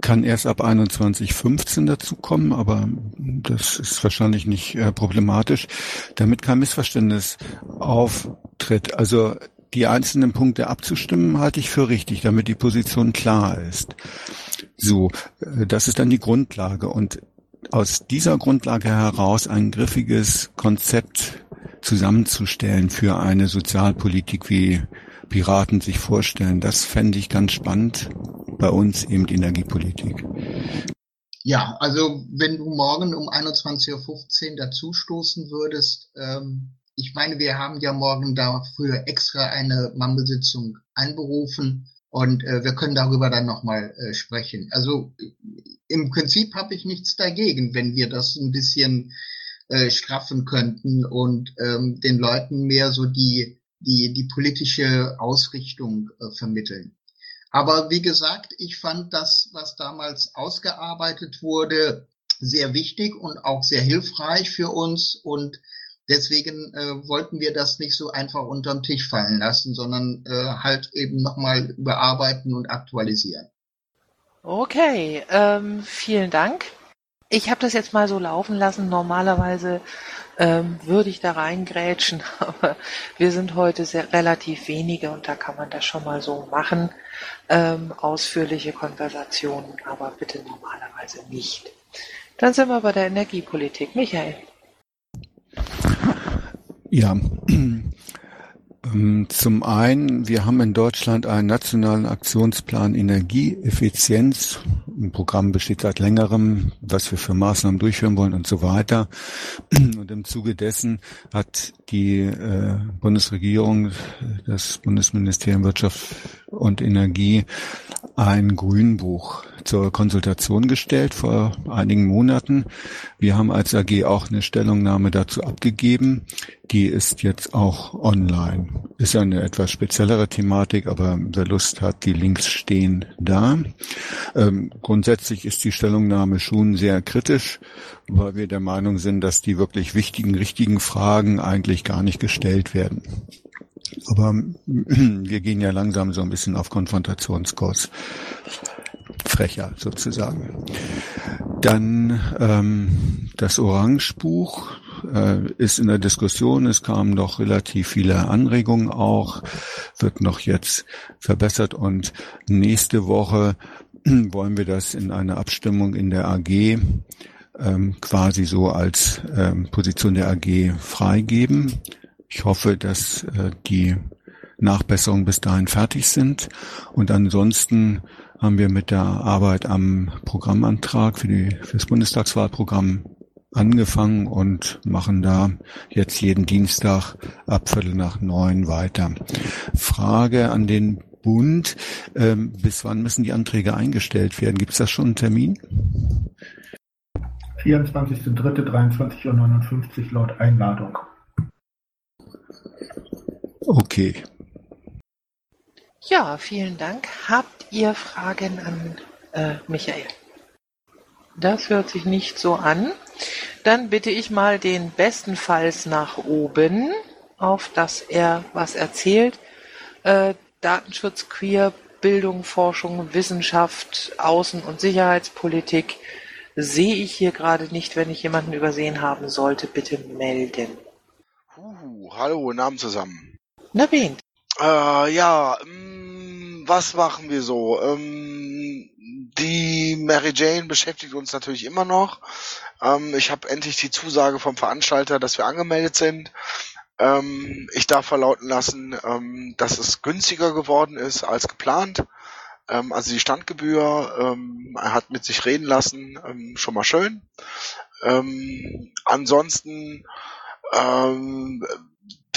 kann erst ab 21.15 dazukommen, aber das ist wahrscheinlich nicht äh, problematisch, damit kein Missverständnis auftritt. Also die einzelnen Punkte abzustimmen, halte ich für richtig, damit die Position klar ist. So, äh, das ist dann die Grundlage und aus dieser Grundlage heraus ein griffiges Konzept zusammenzustellen für eine Sozialpolitik, wie Piraten sich vorstellen, das fände ich ganz spannend bei uns eben Energiepolitik. Ja, also wenn du morgen um 21.15 Uhr dazustoßen würdest, ähm, ich meine, wir haben ja morgen dafür extra eine Mammelsitzung einberufen und äh, wir können darüber dann nochmal äh, sprechen. Also im Prinzip habe ich nichts dagegen, wenn wir das ein bisschen äh, straffen könnten und ähm, den Leuten mehr so die, die, die politische Ausrichtung äh, vermitteln. Aber wie gesagt, ich fand das, was damals ausgearbeitet wurde, sehr wichtig und auch sehr hilfreich für uns und deswegen äh, wollten wir das nicht so einfach unterm Tisch fallen lassen, sondern äh, halt eben nochmal überarbeiten und aktualisieren. Okay, ähm, vielen Dank. Ich habe das jetzt mal so laufen lassen. Normalerweise ähm, würde ich da reingrätschen, aber wir sind heute sehr relativ wenige und da kann man das schon mal so machen. Ähm, ausführliche Konversationen, aber bitte normalerweise nicht. Dann sind wir bei der Energiepolitik. Michael. Ja, zum einen, wir haben in Deutschland einen nationalen Aktionsplan Energieeffizienz. Ein Programm besteht seit längerem, was wir für Maßnahmen durchführen wollen und so weiter. Und im Zuge dessen hat die äh, Bundesregierung, das Bundesministerium Wirtschaft und Energie ein Grünbuch zur Konsultation gestellt vor einigen Monaten. Wir haben als AG auch eine Stellungnahme dazu abgegeben. Die ist jetzt auch online. Ist eine etwas speziellere Thematik, aber wer Lust hat, die Links stehen da. Ähm, grundsätzlich ist die Stellungnahme schon sehr kritisch, weil wir der Meinung sind, dass die wirklich wichtigen, richtigen Fragen eigentlich gar nicht gestellt werden. Aber wir gehen ja langsam so ein bisschen auf Konfrontationskurs. Frecher sozusagen. Dann ähm, das Orangebuch äh, ist in der Diskussion. Es kamen doch relativ viele Anregungen auch, wird noch jetzt verbessert und nächste Woche wollen wir das in einer Abstimmung in der AG ähm, quasi so als ähm, Position der AG freigeben. Ich hoffe, dass äh, die Nachbesserungen bis dahin fertig sind. Und ansonsten haben wir mit der Arbeit am Programmantrag für, die, für das Bundestagswahlprogramm angefangen und machen da jetzt jeden Dienstag ab Viertel nach neun weiter. Frage an den Bund, ähm, bis wann müssen die Anträge eingestellt werden? Gibt es da schon einen Termin? 24.03.23.59 Uhr laut Einladung. Okay. Ja, vielen Dank. Habt ihr Fragen an äh, Michael? Das hört sich nicht so an. Dann bitte ich mal den bestenfalls nach oben, auf dass er was erzählt. Äh, Datenschutz, Queer, Bildung, Forschung, Wissenschaft, Außen- und Sicherheitspolitik sehe ich hier gerade nicht. Wenn ich jemanden übersehen haben sollte, bitte melden. Uh, hallo, Abend zusammen. Wen? Äh, ja, mh, mm, was machen wir so? Ähm, die Mary Jane beschäftigt uns natürlich immer noch. Ähm, ich habe endlich die Zusage vom Veranstalter, dass wir angemeldet sind. Ähm, ich darf verlauten lassen, ähm, dass es günstiger geworden ist als geplant. Ähm, also die Standgebühr ähm, hat mit sich reden lassen, ähm, schon mal schön. Ähm, ansonsten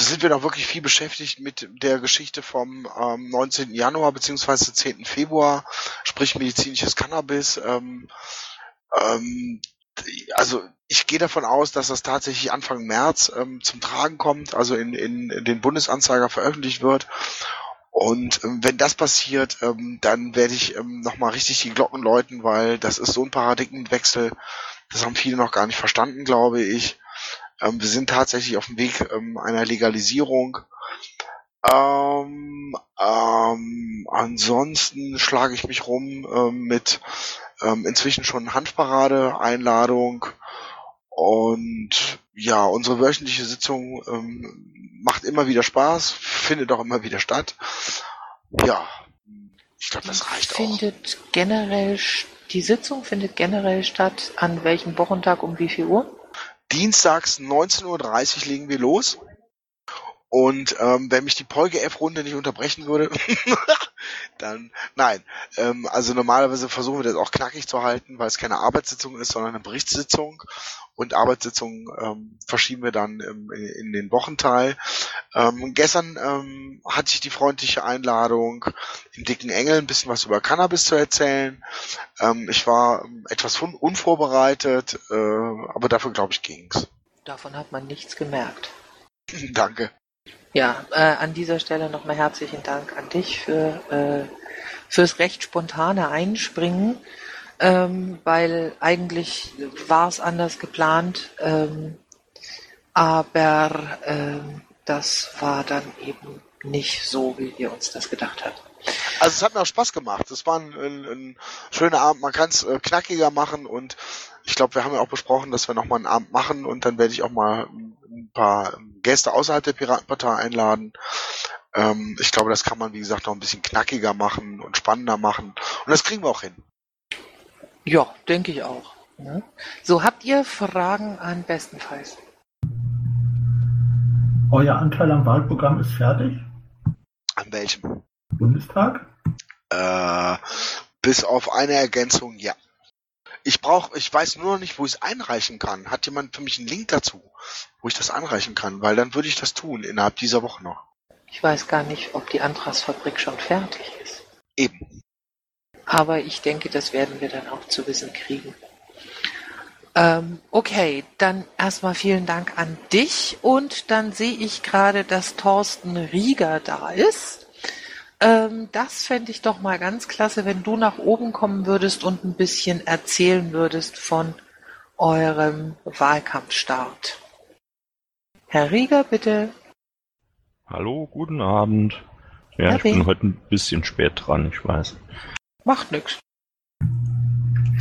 ähm, sind wir noch wirklich viel beschäftigt mit der Geschichte vom ähm, 19. Januar beziehungsweise 10. Februar, sprich medizinisches Cannabis. Ähm, ähm, also ich gehe davon aus, dass das tatsächlich Anfang März ähm, zum Tragen kommt, also in, in, in den Bundesanzeiger veröffentlicht wird. Und ähm, wenn das passiert, ähm, dann werde ich ähm, nochmal richtig die Glocken läuten, weil das ist so ein Paradigmenwechsel. Das haben viele noch gar nicht verstanden, glaube ich. Ähm, wir sind tatsächlich auf dem Weg ähm, einer Legalisierung. Ähm, ähm, ansonsten schlage ich mich rum ähm, mit ähm, inzwischen schon Handparade-Einladung. Und ja, unsere wöchentliche Sitzung ähm, macht immer wieder Spaß, findet auch immer wieder statt. Ja, ich glaube, das reicht findet auch. generell die Sitzung findet generell statt an welchem Wochentag um wie viel Uhr? Dienstags 19.30 Uhr legen wir los. Und ähm, wenn mich die Polge-F-Runde nicht unterbrechen würde, dann nein. Ähm, also normalerweise versuchen wir das auch knackig zu halten, weil es keine Arbeitssitzung ist, sondern eine Berichtssitzung. Und Arbeitssitzungen ähm, verschieben wir dann ähm, in, in, den Wochenteil. Ähm, gestern ähm, hatte ich die freundliche Einladung, im dicken Engel ein bisschen was über Cannabis zu erzählen. Ähm, ich war ähm, etwas un unvorbereitet, äh, aber dafür glaube ich ging's. Davon hat man nichts gemerkt. Danke. Ja, äh, an dieser Stelle nochmal herzlichen Dank an dich für, äh, fürs recht spontane Einspringen, ähm, weil eigentlich war es anders geplant, ähm, aber ähm, das war dann eben nicht so, wie wir uns das gedacht hatten. Also es hat mir auch Spaß gemacht. Es war ein, ein, ein schöner Abend. Man kann es äh, knackiger machen und ich glaube, wir haben ja auch besprochen, dass wir nochmal einen Abend machen und dann werde ich auch mal ein paar Gäste außerhalb der Piratenpartei einladen. Ähm, ich glaube, das kann man, wie gesagt, noch ein bisschen knackiger machen und spannender machen. Und das kriegen wir auch hin. Ja, denke ich auch. Ne? So, habt ihr Fragen an bestenfalls? Euer Anteil am Wahlprogramm ist fertig? An welchem? Bundestag? Äh, bis auf eine Ergänzung, ja. Ich brauche, ich weiß nur noch nicht, wo ich es einreichen kann. Hat jemand für mich einen Link dazu, wo ich das einreichen kann? Weil dann würde ich das tun innerhalb dieser Woche noch. Ich weiß gar nicht, ob die Antragsfabrik schon fertig ist. Eben. Aber ich denke, das werden wir dann auch zu wissen kriegen. Ähm, okay, dann erstmal vielen Dank an dich und dann sehe ich gerade, dass Thorsten Rieger da ist. Ähm, das fände ich doch mal ganz klasse, wenn du nach oben kommen würdest und ein bisschen erzählen würdest von eurem Wahlkampfstart. Herr Rieger, bitte. Hallo, guten Abend. Ja, Herr ich bin Rieger. heute ein bisschen spät dran, ich weiß. Macht nix.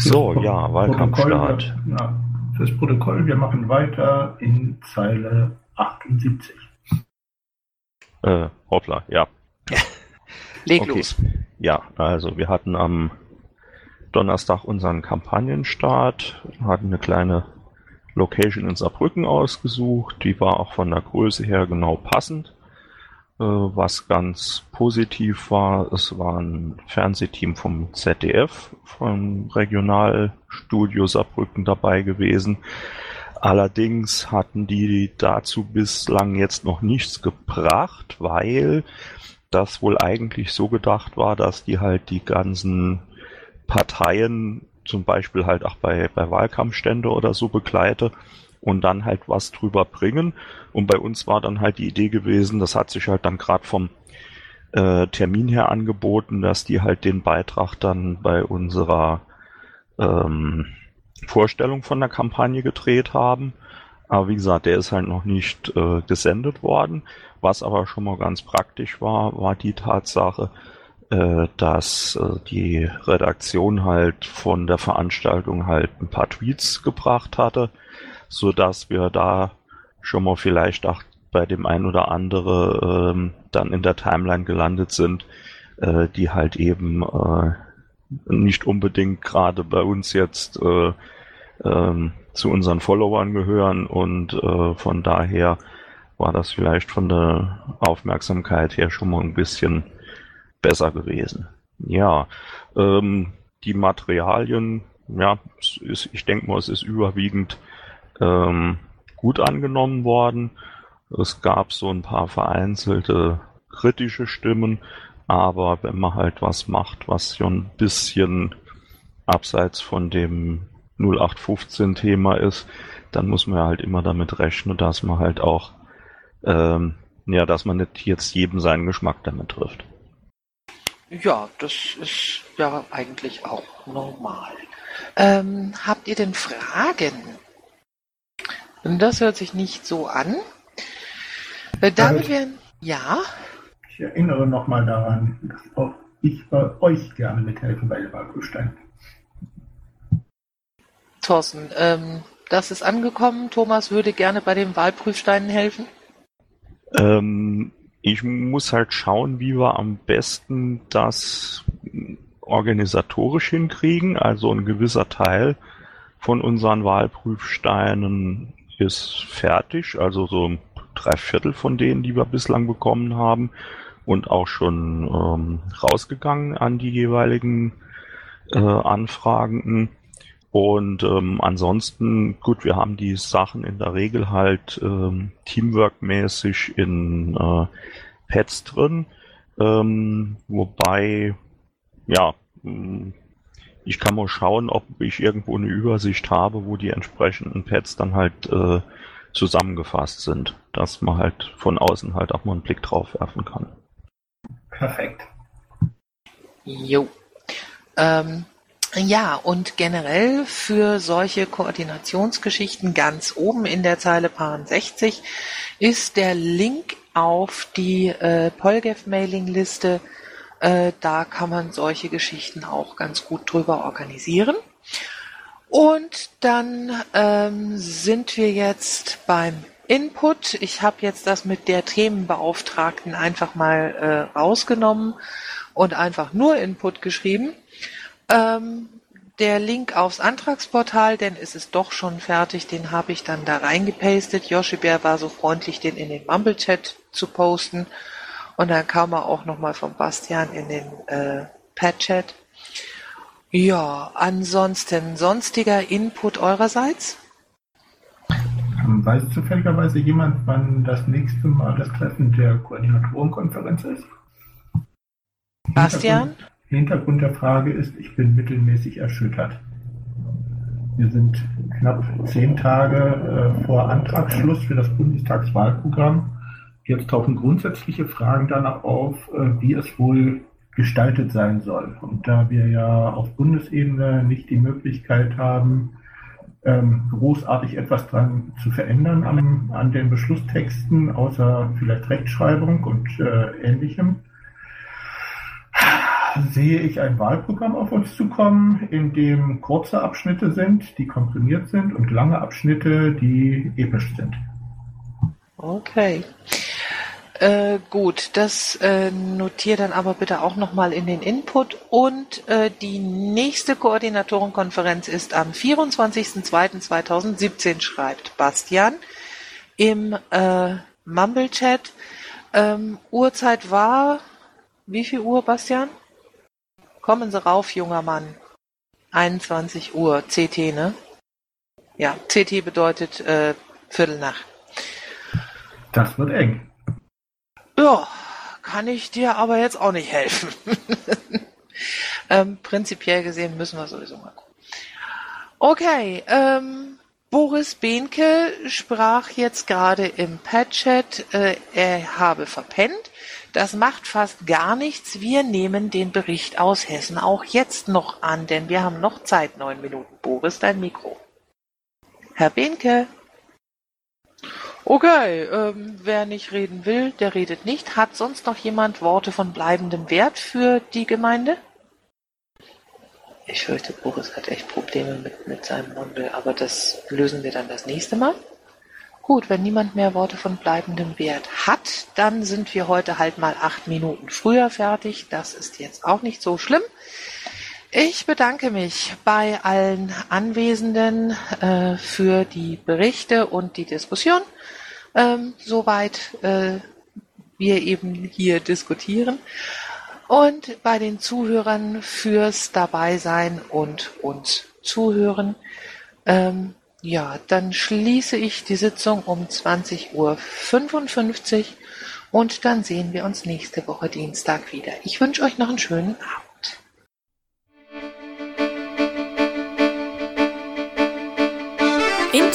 So, ja, Wahlkampfstart. Ja, fürs Protokoll, wir machen weiter in Zeile 78. Äh, hoppla, ja. Leg Okay. los. Ja, also wir hatten am Donnerstag unseren Kampagnenstart, hatten eine kleine Location in Saarbrücken ausgesucht, die war auch von der Größe her genau passend. Äh, was ganz positiv war, es war ein Fernsehteam vom ZDF, vom Regionalstudio Saarbrücken dabei gewesen. Allerdings hatten die dazu bislang jetzt noch nichts gebracht, weil das wohl eigentlich so gedacht war, dass die halt die ganzen Parteien zum Beispiel halt auch bei, bei Wahlkampfstände oder so begleite und dann halt was drüber bringen. Und bei uns war dann halt die Idee gewesen, das hat sich halt dann gerade vom äh, Termin her angeboten, dass die halt den Beitrag dann bei unserer ähm, Vorstellung von der Kampagne gedreht haben. Aber wie gesagt, der ist halt noch nicht äh, gesendet worden. Was aber schon mal ganz praktisch war, war die Tatsache, äh, dass äh, die Redaktion halt von der Veranstaltung halt ein paar Tweets gebracht hatte, so dass wir da schon mal vielleicht auch bei dem ein oder andere ähm, dann in der Timeline gelandet sind, äh, die halt eben äh, nicht unbedingt gerade bei uns jetzt äh, ähm, zu unseren Followern gehören und äh, von daher war das vielleicht von der Aufmerksamkeit her schon mal ein bisschen besser gewesen. Ja, ähm, die Materialien, ja, ist, ich denke mal, es ist überwiegend ähm, gut angenommen worden. Es gab so ein paar vereinzelte kritische Stimmen, aber wenn man halt was macht, was schon ein bisschen abseits von dem 0815-Thema ist, dann muss man halt immer damit rechnen, dass man halt auch, ähm, ja, dass man nicht jetzt jedem seinen Geschmack damit trifft. Ja, das ist ja eigentlich auch normal. Ähm, habt ihr denn Fragen? Das hört sich nicht so an. Äh, Damit Äh, wären, ja, Ich erinnere nochmal daran, dass auch ich bei euch gerne mithelfen bei der Wahlprüfstein. Thorsten, ähm, das ist angekommen. Thomas würde gerne bei den Wahlprüfsteinen helfen. Ähm, ich muss halt schauen, wie wir am besten das organisatorisch hinkriegen. Also ein gewisser Teil von unseren Wahlprüfsteinen ist fertig, also so drei Viertel von denen, die wir bislang bekommen haben und auch schon ähm, rausgegangen an die jeweiligen äh, Anfragenden. Und ähm, ansonsten, gut, wir haben die Sachen in der Regel halt ähm, teamwork-mäßig in äh, Pads drin, ähm, wobei, ja, ich kann mal schauen, ob ich irgendwo eine Übersicht habe, wo die entsprechenden Pads dann halt äh, zusammengefasst sind, dass man halt von außen halt auch mal einen Blick drauf werfen kann. Perfekt. Jo. Ähm, ja, und generell für solche Koordinationsgeschichten ganz oben in der Zeile Paar 60 ist der Link auf die äh, Polgef-Mailing-Liste. Äh, da kann man solche Geschichten auch ganz gut drüber organisieren. Und dann ähm, sind wir jetzt beim Input. Ich habe jetzt das mit der Themenbeauftragten einfach mal äh, rausgenommen und einfach nur Input geschrieben. Ähm, der Link aufs Antragsportal, denn es ist doch schon fertig, den habe ich dann da reingepastet. Joshi Bär war so freundlich, den in den Mumble-Chat zu posten. Und dann kam er auch nochmal von Bastian in den äh, Pad-Chat. Ja, ansonsten sonstiger Input eurerseits? Ähm, weiß zufälligerweise jemand, wann das nächste Mal das Treffen der Koordinatorenkonferenz ist? Bastian? Hintergrund der Frage ist, ich bin mittelmäßig erschüttert. Wir sind knapp zehn Tage äh, vor Antragsschluss für das Bundestagswahlprogramm. Jetzt tauchen grundsätzliche Fragen danach auf, äh, wie es wohl gestaltet sein soll. Und da wir ja auf Bundesebene nicht die Möglichkeit haben, ähm, großartig etwas dran zu verändern an, an den Beschlusstexten, außer vielleicht Rechtschreibung und äh, ähnlichem, sehe ich ein Wahlprogramm auf uns zukommen, in dem kurze Abschnitte sind, die komprimiert sind und lange Abschnitte, die episch sind. Okay. Äh, gut, das äh, notiere dann aber bitte auch nochmal in den Input. Und äh, die nächste Koordinatorenkonferenz ist am 24.02.2017, schreibt Bastian im äh, Mumble-Chat. Ähm, Uhrzeit war, wie viel Uhr, Bastian? Kommen Sie rauf, junger Mann. 21 Uhr, CT, ne? Ja, CT bedeutet äh, Viertel nach. Das wird eng. Ja, kann ich dir aber jetzt auch nicht helfen. ähm, prinzipiell gesehen müssen wir sowieso mal gucken. Okay, ähm, Boris Behnke sprach jetzt gerade im Pad-Chat, äh, er habe verpennt. Das macht fast gar nichts. Wir nehmen den Bericht aus Hessen auch jetzt noch an, denn wir haben noch Zeit, neun Minuten. Boris, dein Mikro. Herr Behnke. Okay, ähm, wer nicht reden will, der redet nicht. Hat sonst noch jemand Worte von bleibendem Wert für die Gemeinde? Ich fürchte, Boris hat echt Probleme mit, mit seinem Mundel, aber das lösen wir dann das nächste Mal. Gut, wenn niemand mehr Worte von bleibendem Wert hat, dann sind wir heute halt mal acht Minuten früher fertig. Das ist jetzt auch nicht so schlimm. Ich bedanke mich bei allen Anwesenden äh, für die Berichte und die Diskussion ähm, soweit äh, wir eben hier diskutieren. Und bei den Zuhörern fürs Dabeisein und uns zuhören. Ähm, ja, dann schließe ich die Sitzung um 20.55 Uhr und dann sehen wir uns nächste Woche Dienstag wieder. Ich wünsche euch noch einen schönen Abend.